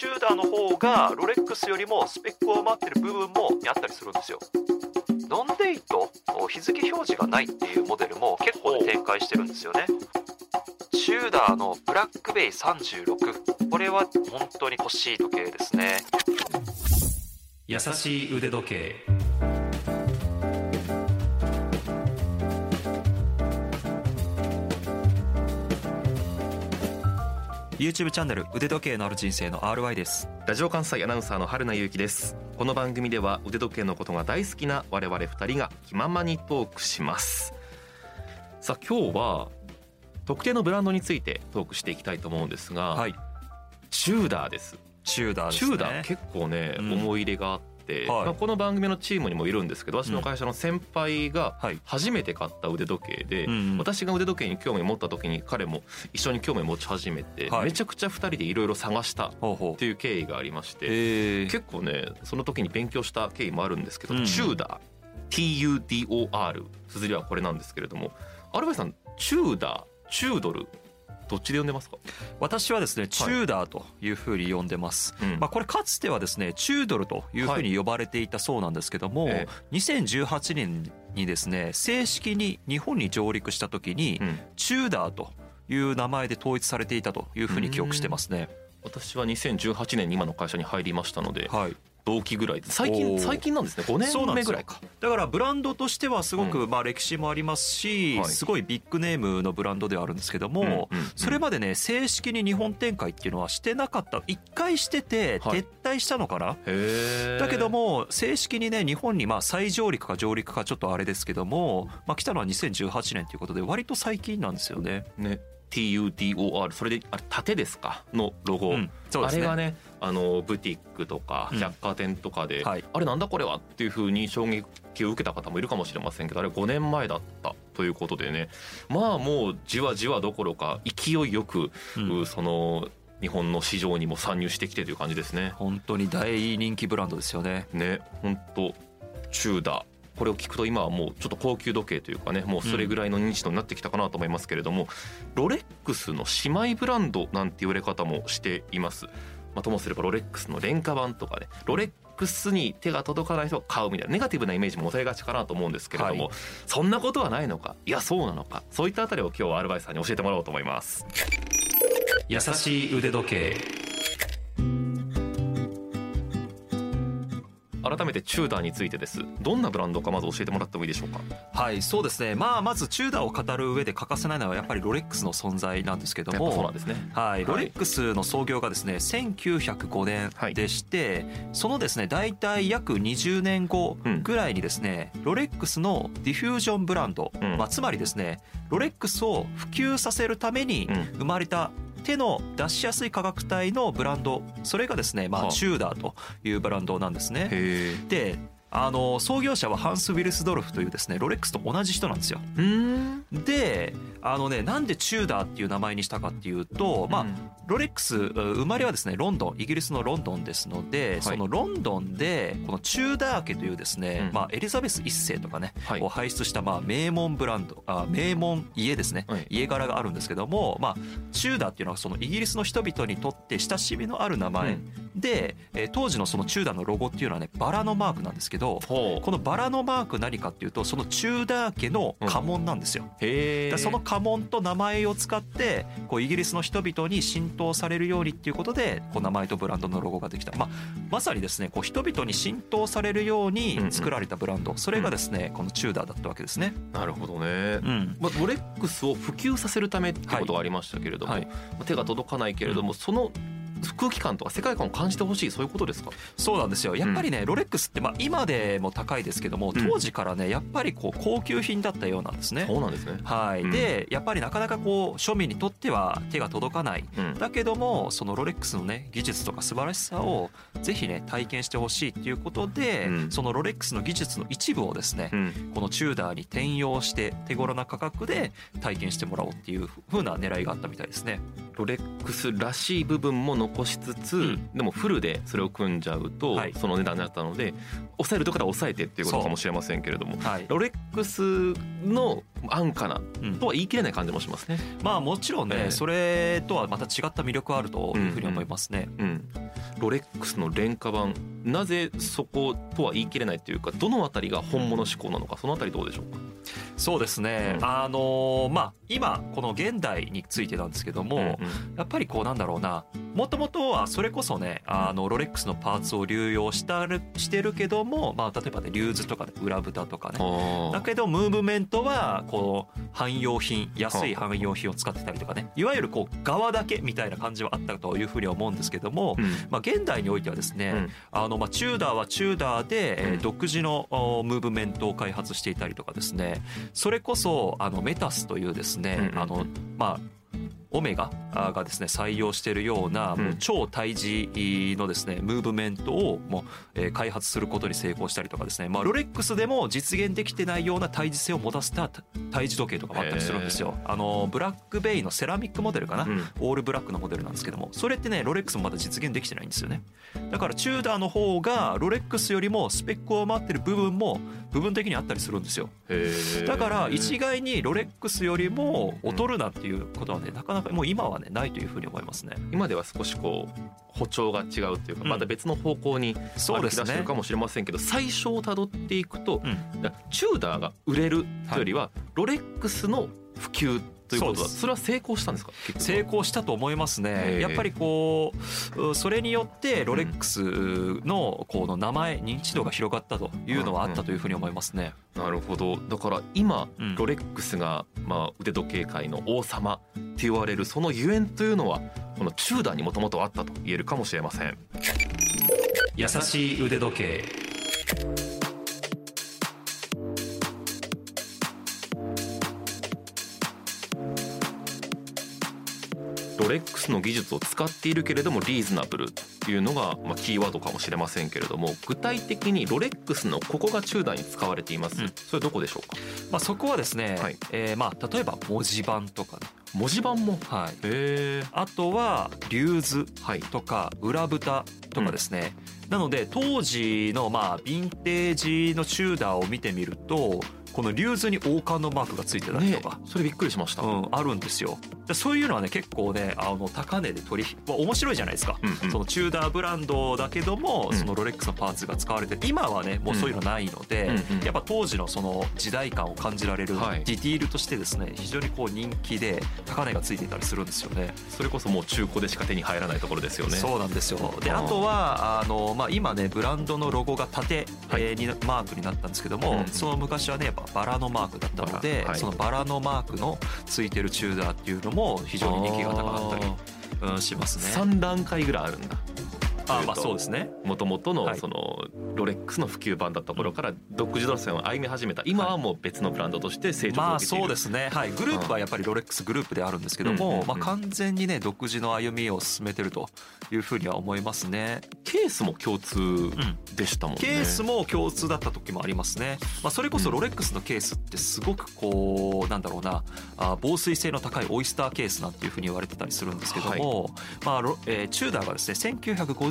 チューダーの方がロレックスよりもスペックを上回ってる部分もあったりするんですよ。ノンデイト日付表示がないっていうモデルも結構、ね、展開してるんですよね。チューダーのブラックベイ36これは本当に欲しい時計ですね。優しい腕時計。YouTube チャンネル腕時計のある人生の RY です。ラジオ関西アナウンサーの春名由紀です。この番組では腕時計のことが大好きな我々二人が気ままにトークします。さあ今日は特定のブランドについてトークしていきたいと思うんですが、はい。チューダーです。チューダーですね。チューダー結構ね、うん。思い入れがあって、はい。まあ、この番組のチームにもいるんですけど私の会社の先輩がはい。初めて買った腕時計で、うんうん。私が腕時計に興味を持った時に彼も一緒に興味を持ち始めて、はい。めちゃくちゃ2人でいろいろ探したっていう経緯がありまして、えー、結構ねその時に勉強した経緯もあるんですけど、うん。チューダー TUDOR 綴りはこれなんですけれどもアルバイさんチューダーチュードルどっちで呼んでますか、私はですねチューダーというふうに呼んでます、うん。まあ、これかつてはですねチュードルというふうに呼ばれていたそうなんですけども、え2018年にですね正式に日本に上陸した時に、うん。チューダーという名前で統一されていたというふうに記憶してますね。私は2018年に今の会社に入りましたのではい、同期ぐらい。で最お近ー。最近なんですね。5そうなんですよ。年目ぐらいかだからブランドとしてはすごくうまあ歴史もありますし、はい。すごいビッグネームのブランドではあるんですけども、うんうんうん。それまでね正式に日本展開っていうのはしてなかった。一回しててはい。撤退したのかな、へー。だけども正式にね日本にまあ再上陸か上陸かちょっとあれですけども、まあ、来たのは2018年ということで割と最近なんですよね。ね TUDOR それであれ縦ですか？のロゴ、うんね。あれがねあのブティックとかうん。百貨店とかで、はい。あれなんだこれはっていうふうに衝撃を受けた方もいるかもしれませんけどあれ5年前だったということでね。まあもうじわじわどころか勢いよく、うん。その日本の市場にも参入してきてという感じですね。本当に大人気ブランドですよね。ね本当チューダ。ーこれを聞くと今はもうちょっと高級時計というかねもうそれぐらいの認知度になってきたかなと思いますけれども、ロレックスの姉妹ブランドなんて言われ方もしています。まあ、ともすればロレックスの廉価版とかねロレックスに手が届かない人は買うみたいなネガティブなイメージも持たれがちかなと思うんですけれども、はい。そんなことはないのか？いやそうなのか？そういったあたりを今日はアルバイトさんに教えてもらおうと思います。優しい腕時計改めてチューダーについてです。どんなブランドかまず教えてもらってもいいでしょうか？はいそうですね。まあまずチューダーを語る上で欠かせないのはやっぱりロレックスの存在なんですけどやっぱそうなんもですね。はい、い。ロレックスの創業がですね1905年でして、そのですね大体約20年後ぐらいにですね、ロレックスのディフュージョンブランド、うん。まあ、つまりですねロレックスを普及させるためにうん。生まれた手の出しやすい価格帯のブランドそれがですね、まあ、はあチューダーというブランドなんですね。へであの創業者はハンス・ウィルスドルフというですねロレックスと同じ人なんですよ。であのねなんでチューダーっていう名前にしたかっていうと、まあロレックスう生まれはですねロンドンイギリスのロンドンですので、い。そのロンドンでこのチューダー家というですね、うん。まあ、エリザベス一世とかね、はい。を輩出したまあ名門ブランドあ名門家ですね、はい。家柄があるんですけども、まあ、チューダーっていうのはそのイギリスの人々にとって親しみのある名前、で、えー当時のそのチューダーのロゴっていうのはねバラのマークなんですけどこのバラのマーク何かっていうとそのチューダー家の家紋なんですよ。へえだからその家紋と名前を使ってこうイギリスの人々に浸透されるようにっていうことでこう名前とブランドのロゴができた、まあ、まさにですねこう人々に浸透されるように作られたブランド。それがですねこのチューダーだったわけですね。なるほどね。うん。まあ、ロレックスを普及させるためってことがありましたけれども、はい。まあ手が届かないけれども、その空気感とか世界観を感じてほしいそういうことですか？そうなんですよ。やっぱりねロレックスってまあ今でも高いですけどもうん。当時からねやっぱりこう高級品だったようなんですね。そうなんですね、はい、うん。でやっぱりなかなかこう庶民にとっては手が届かない。うん。だけどもそのロレックスのね技術とか素晴らしさをぜひね体験してほしいっていうことで、うん。そのロレックスの技術の一部をですね、うん。このチューダーに転用して手頃な価格で体験してもらおうっていう風な狙いがあったみたいですね。ロレックスらしい部分も残しつつ、うん。でもフルでそれを組んじゃうと、はい。その値段になったので抑えるところは抑えてっていうことかもしれませんけれどもはい、ロレックスの安価なうん。とは言い切れない感じもしますね。まあもちろんね、ええ。それとはまた違った魅力はあるというふうに思いますね。うん、ロレックスの廉価版なぜそことは言い切れないというかどのあたりが本物志向なのかそのあたりどうでしょうか？そうですね、うん。あのまあ今この現代についてなんですけども、うんやっぱりこうなんだろうな。もともとはそれこそねあのロレックスのパーツを流用したるしてるけども、まあ、例えばねリューズとかね裏蓋とかね。あだけどムーブメントはこう汎用品安い汎用品を使ってたりとかね。いわゆるこう側だけみたいな感じはあったというふうには思うんですけども、うん。まあ、現代においてはですね、うん。あのまあチューダーはチューダーで、独自のおムーブメントを開発していたりとかですね。それこそあのメタスというですね、あのまあオメガがですね採用しているようなうん。もう超対峙のですねムーブメントをもうえー開発することに成功したりとかですね。まあロレックスでも実現できてないような対峙性を持たせた対峙時計とかもあったりするんですよ。あのブラックベイのセラミックモデルかな、うん。オールブラックのモデルなんですけどもそれってねロレックスもまだ実現できてないんですよね。だからチューダーの方がロレックスよりもスペックを待ってる部分も部分的にあったりするんですよ。だから一概にロレックスよりも劣るなっていうことはねなかなかもう今はねないというふうに思いますね。今では少しこう歩調が違うというかうん。また別の方向に歩き出してるかもしれませんけど最初をたどっていくとチューダーが売れるというよりはロレックスの普及ということそうですはそれは成功したんですか？成功したと思いますへね。えやっぱりこううそれによってロレックスのこの名前認知度が広がったというのはあったというふうに思いますね。なるほど。だから今うん。ロレックスがまあ腕時計界の王様って言われるそのゆえんというのはこのチューダーにもともとあったと言えるかもしれません。優しい腕時計ロレックスの技術を使っているけれどもリーズナブルというのがまあキーワードかもしれませんけれども具体的にロレックスのここがチューダーに使われています、うん。それどこでしょうか？まあ、そこはですね、はい。えーまあ例えば文字盤とかね、文字盤も？はい、へえあとはリューズはい。とか裏蓋とかですね、なので当時のまあヴィンテージのチューダーを見てみるとこのリューズに王冠のマークがついてたりねとか、それびっくりしました、うん、あるんですよ。でそういうのはね結構ねあの高値で取引まあ面白いじゃないですか、うんうん。そのチューダーブランドだけども、うん。そのロレックスのパーツが使われてる今はねもうそういうのないので、うんうん。やっぱ当時のその時代感を感じられるデはい。ィティールとしてですね非常にこう人気で高値がついていたりするんですよね。それこそもう中古でしか手に入らないところですよね。そうなんですよ。であとはあの、まあ、今ねブランドのロゴが縦、はい。えーにマークになったんですけども、うんその昔はねバラのマークだったので、はいそのバラのマークのついてるチューダーっていうのも非常に人気が高かったり、うん、しますね。3段階ぐらいあるんだあまあそうですね。もともとのはい。そのロレックスの普及版だった頃から独自路線を歩み始めた。今はもう別のブランドとして成長まあを遂げている、そうですね、はい、グループはやっぱりロレックスグループであるんですけども、まあ、完全にね独自の歩みを進めてるというふうには思いますね。ケースも共通でしたもんね、ケースも共通だった時もありますね、まあ、それこそロレックスのケースってすごくこうなんだろうな。あ防水性の高いオイスターケースなんていうふうに言われてたりするんですけども、まあロえーチューダーがですね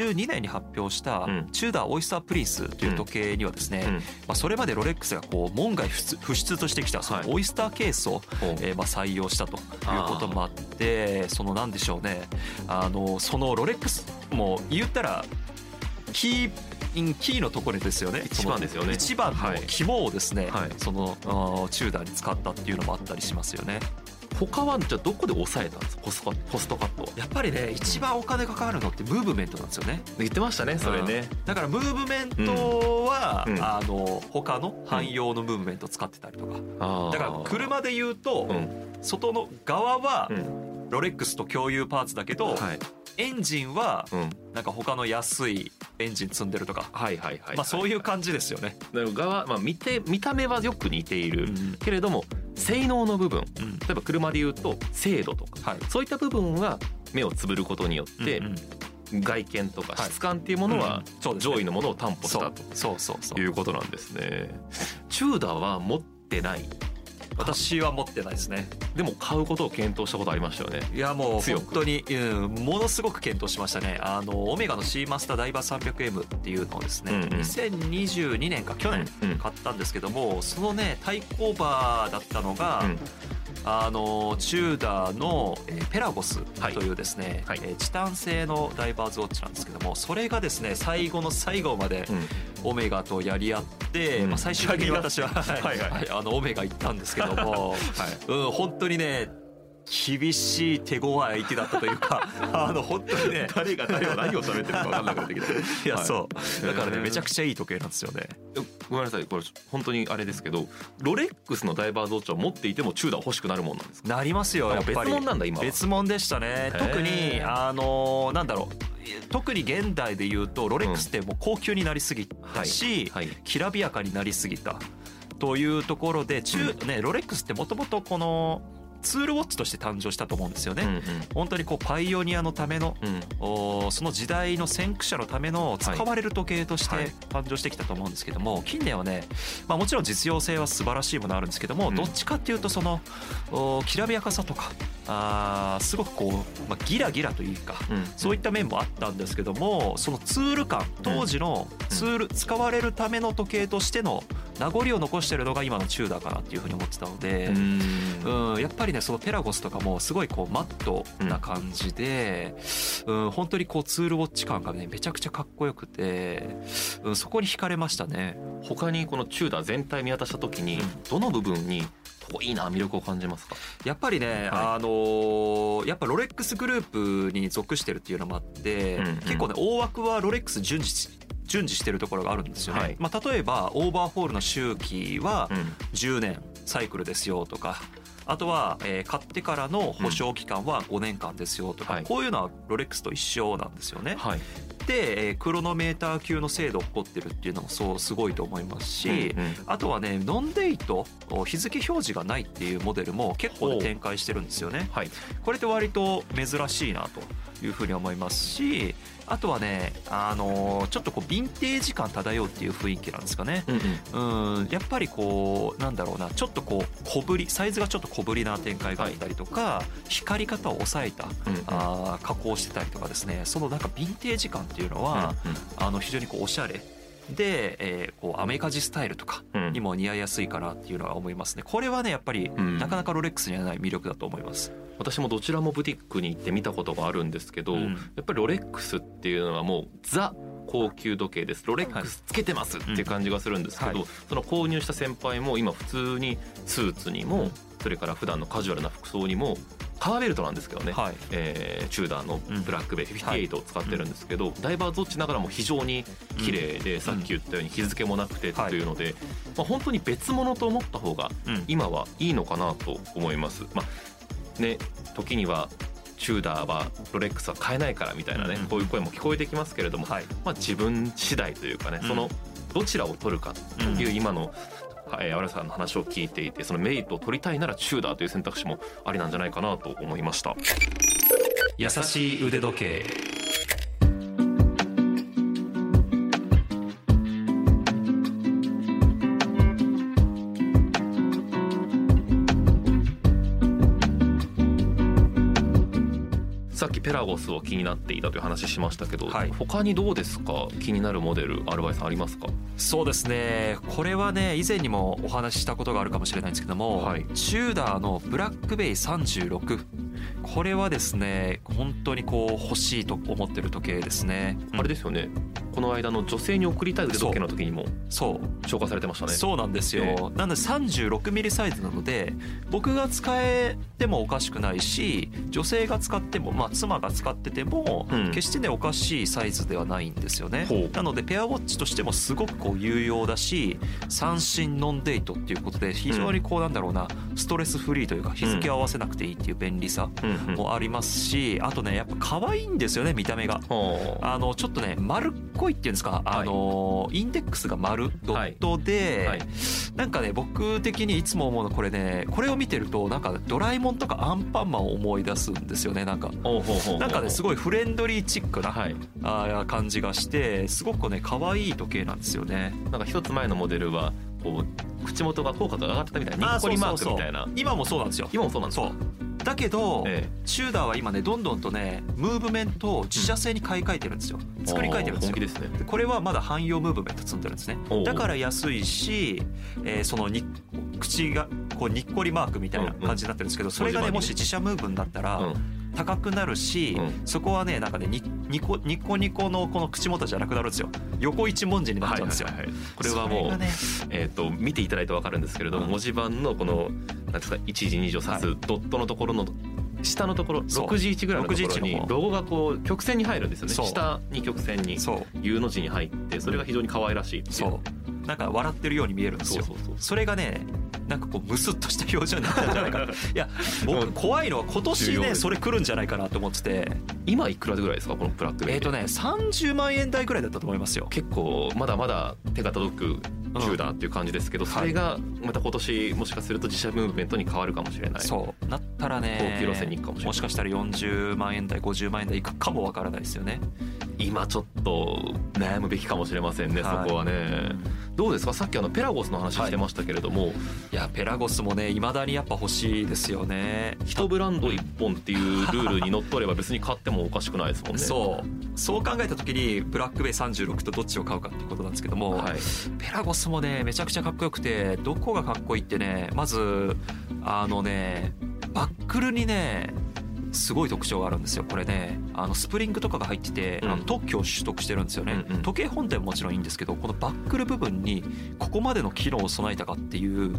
1952年に発表したうん。チューダーオイスタープリンスという時計にはですね、うん。まあ、それまでロレックスがこう門外不出としてきたそはい。のオイスターケースを、えーまあ採用したということもあってそのなんでしょうね。あのそのロレックスもう言ったらキーキーのところですよね。一番ですよね。一番のはい。肝をですね、はい。そのチューダーに使ったっていうのもあったりしますよね他はじゃあどこで抑えたんですか？コストコストカットは？やっぱりね一番お金がかかるのってムーブメントなんですよね。言ってましたねそれね。だからムーブメントは、うん。うん。あの他の汎用のムーブメントを使ってたりとか、あー。だから車で言うと、うん。外の側はうん。ロレックスと共有パーツだけど、はい。エンジンはうん。なんか他の安いエンジン積んでるとか、はいはいはいはい。まあそういう感じですよね。側まあ見て見た目はよく似ている、うん。けれども性能の部分。うん。例えば車で言うと精度とか。はい。そういった部分は目をつぶることによってうんうん。外見とかはい。質感っていうものは上位のものを担保したと。いうことなんですね。チューダーは持ってない私は持ってないですね。でも買うことを検討したことありましたよね。いやもう本当に、うん、ものすごく検討しましたね。あのオメガの C マスターダイバー 300M っていうのをですね、うんうん。2022年か去年うんうん買ったんですけどもそのね対抗馬だったのが、うん。あのチューダーの、えーペラゴスというですね、はい。えーチタン製のダイバーズウォッチなんですけどもそれがですね最後の最後までオメガとやり合っまあ、最終的に私は、はいはいはい。はいあのオメガ行ったんですけども、うん、本当にね厳しい手強い相手だったというか あの本当にね。誰が誰が何を喋ってるか分かんなくなってきて いや、はい。そう。だからねめちゃくちゃいい時計なんですよね。ごめんなさい。これ本当にあれですけどロレックスのダイバーズウォッチを持っていてもチューダー欲しくなるもんなんですか？なりますよやっぱり。別物なんだ今。は別物でしたね。ー。特にあのなんだろう。特に現代で言うとロレックスってもう高級になりすぎたし、はい。きらびやかになりすぎたというところで中、ね、ロレックスってもともとこのツールウォッチとして誕生したと思うんですよね。うん本当にこうパイオニアのためのうん。その時代の先駆者のための使われる時計としてはい。誕生してきたと思うんですけども近年はね、まあ、もちろん実用性は素晴らしいものあるんですけども、うん。どっちかっていうとそのきらびやかさとかあーすごくこう、まあ、ギラギラというかうん。そういった面もあったんですけどもそのツール感当時のツール使われるための時計としての名残を残してるのが今のチューダーかなっていうふうに思ってたので。うんうん、やっぱりねそのペラゴスとかもすごいこうマットな感じで、うん本当にこうツールウォッチ感がねめちゃくちゃかっこよくて、うん、そこに惹かれましたね。他にこのチューダー全体見渡した時にうんどの部分にいいな魅力を感じますか？やっぱりね、はあのーやっぱロレックスグループに属してるっていうのもあって、うんうん結構ね大枠はロレックス順次順次してるところがあるんですよね。はいまあ、例えばオーバーホールの周期はうん10年サイクルですよとかあとは、えー買ってからの保証期間は5年間ですよとか、はいこういうのはロレックスと一緒なんですよね。はいで、えークロノメーター級の精度を誇ってるっていうのもそうすごいと思いますし、うんうん。あとはねノンデイト日付表示がないっていうモデルも結構ね展開してるんですよね。はい。これって割と珍しいなというふうに思いますしあとはね、あのーちょっとこうヴィンテージ感漂うっていう雰囲気なんですかね。うんうん。うん、やっぱりこうなんだろうなちょっとこう小ぶりサイズがちょっと小ぶりな展開があったりとか、光り方を抑えたうんうん。あー加工してたりとかですね。そのなんかヴィンテージ感っていうのは、あの非常にこうおしゃれ。で、えーこうアメリカジスタイルとかうん。うんにも似合いやすいかなっていうのは思いますね。これはねやっぱりうん。なかなかロレックスにはない魅力だと思います。私もどちらもブティックに行って見たことがあるんですけど、うん。やっぱりロレックスっていうのはもうザ高級時計です。ロレックスつけてますっていう感じがするんですけど、はい。その購入した先輩も今普通にスーツにも、うんそれから普段のカジュアルな服装にもカーベルトなんですけどね、はい。えーチューダーのブラックベイ58を使ってるんですけど、ダイバーズウォッチながらも非常に綺麗で、さっき言ったように日付もなくてというので、まあ、本当に別物と思った方がうん。今はいいのかなと思います。まあね、時にはチューダーはロレックスは買えないからみたいなね、うんこういう声も聞こえてきますけれども、はい。まあ、自分次第というかね、うん。そのどちらを取るかという今の、はい、荒井さんの話を聞いていてそのメリットを取りたいならチューダーという選択肢もありなんじゃないかなと思いました。優しい腕時計っきペラゴスを気になっていたという話しましたけど、はい。他にどうですか？気になるモデルアルバイさんありますか？そうですね。これはね以前にもお話ししたことがあるかもしれないんですけども、はい。チューダーのブラックベイ36これはですね本当にこう欲しいと思ってる時計ですね、あれですよねこの間の女性に送りたい腕時計の時にもそう。紹介されてましたね。そうなんですよ、えなので36ミリサイズなので僕が使えてもおかしくないし女性が使ってもまあ妻が使っててもうん。決してねおかしいサイズではないんですよね、なのでペアウォッチとしてもすごくこう有用だし三振ノンデートっていうことで非常にこうなんだろうなストレスフリーというか日付を合わせなくていいっていう便利さもありますしあとねやっぱ可愛いんですよね見た目が。はああのちょっとね丸っこいっていうんですか、あのインデックスが丸ドットで、はい。なんかね僕的にいつも思うのこれねこれを見てるとなんかドラえもんとかアンパンマンを思い出すんですよねなんか。なんかねすごいフレンドリーチックな、はい。あー感じがしてすごくね可愛い時計なんですよね。なんか一つ前のモデルはこう口元が口角が上がってたみたいなニッコリマークみたいな。今もそうなんですよ。今もそうなんですか？そうだけど、えチューダーは今ねどんどんとねムーブメントを自社製に買い替えてるんですよ。え作り替えてるんですよ。本気ですね。でこれはまだ汎用ムーブメント積んでるんですね。だから安いし、えーそのに口がこうにっこりマークみたいな感じになってるんですけどそれがねもし自社ムーブになったら高くなるし、うん。そこはねなんかねにニコニコニコのこの口元じゃなくなるんですよ。横一文字になっちゃうんですよ。はいはいはいこれはもうねえー、と見ていただいて分かるんですけれども、うん。文字盤のこのなんですか1時2時を指すドットのところの下のところそう。6時1ぐらいのところ6時にロゴがこう曲線に入るんですよね。下に曲線に U の字に入ってそれが非常に可愛らしいっていう。そう。なんか笑ってるように見えるんですよ。それがねなんかこうムスッとした表情になったんじゃないかな いや僕怖いのは今年ねそれ来るんじゃないかなと思ってて。今いくらぐらいですかこのブラックベリーえっとね30万円台ぐらいだったと思いますよ。結構まだまだ手が届く中だっていう感じですけど、それがまた今年もしかすると自社ムーブメントに変わるかもしれない。そう。なったらね高級路線に行くかもしれない。もしかしたら40万円台50万円台いくかもわからないですよね。今ちょっと悩むべきかもしれませんね、はい。そこはねどうですか？さっきあのペラゴスの話してましたけれども、い。やペラゴスもねいまだにやっぱ欲しいですよね。一ブランド一本っていうルールにのっとれば別に買ってもおかしくないですもんね。そう。そう考えた時にブラックベイ36とどっちを買うかってことなんですけども、はい、ペラゴスもねめちゃくちゃかっこよくてどこがかっこいいってねまずあのねバックルにねすごい特徴があるんですよ。これねあのスプリングとかが入ってて、うん。あの特許を取得してるんですよね、うんうん。時計本体ももちろんいいんですけどこのバックル部分にここまでの機能を備えたかっていう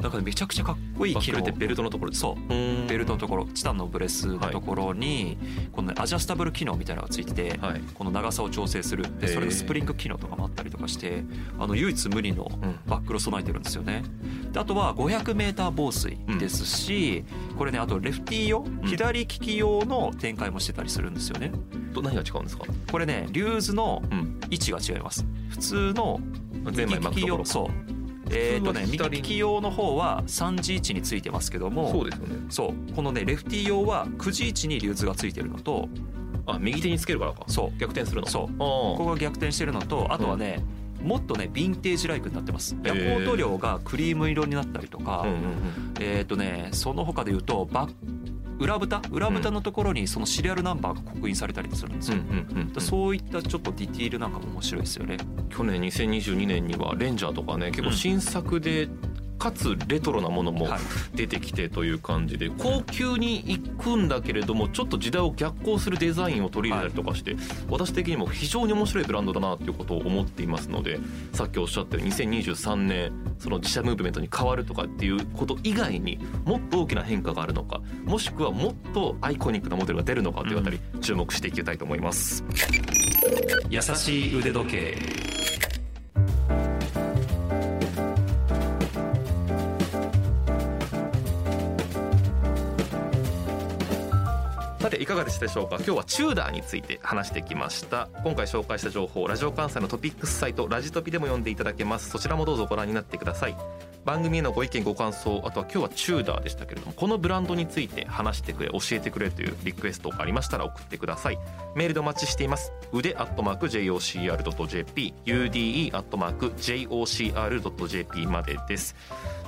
なんかねめちゃくちゃかっこいい機能。バックルってベルトのところそう。うん。ベルトのところチタンのブレスのところに、この、ね、アジャスタブル機能みたいなのがついてて、はい。この長さを調整する。でそれでスプリング機能とかもあったりとかしてあの唯一無二のうん。バックルを備えてるんですよね。であとは 500m 防水ですし、これねあとレフティー用？左利き用の展開もしてたりするんですよね。と何が違うんですか、これねリューズのうん、位置が違います。普通のゼンマイ巻くそう。えーとね右利き用の方は3時位置についてますけどもそうですよね。そう。このねレフティー用は9時位置にリューズがついてるのとあ右手につけるからか。そう。逆転するの。そう。あここが逆転してるのとあとはね、もっとねヴィンテージライクになってます。ヤコート量がクリーム色になったりとか、あうんうん。えっ、とねその他で言うとバッ裏蓋？裏蓋のところにそのシリアルナンバーが刻印されたりするんですうんよ、そういったちょっとディティールなんかも面白いですよね。去年2022年にはレンジャーとかね結構新作でかつレトロなものもはい。出てきてという感じで高級に行くんだけれどもちょっと時代を逆行するデザインを取り入れたりとかして私的にも非常に面白いブランドだなということを思っていますのでさっきおっしゃったように2023年その自社ムーブメントに変わるとかっていうこと以外にもっと大きな変化があるのかもしくはもっとアイコニックなモデルが出るのかというあたり注目していきたいと思います。優しい腕時計かがでしたでしょうか。今日はチューダーについて話してきました。今回紹介した情報ラジオ関西のトピックスサイトラジトピでも読んでいただけます。そちらもどうぞご覧になってください。番組へのご意見ご感想あとは今日はチューダーでしたけれどもこのブランドについて話してくれ教えてくれというリクエストがありましたら送ってください。メールでお待ちしています。腕アットマーク JOCR.jp ude アットマーク JOCR.jp までです。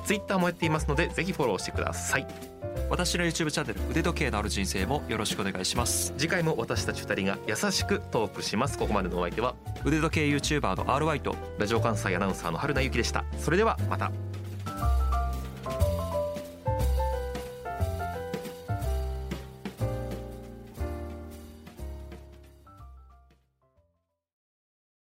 ツイッターもやっていますのでぜひフォローしてください。私の YouTube チャンネル腕時計のある人生もよろしくお願いします。次回も私たち二人が優しくトークします。ここまでのお相手は腕時計 YouTuber の RY とラジオ関西アナウンサーの春名由紀でした。それではまた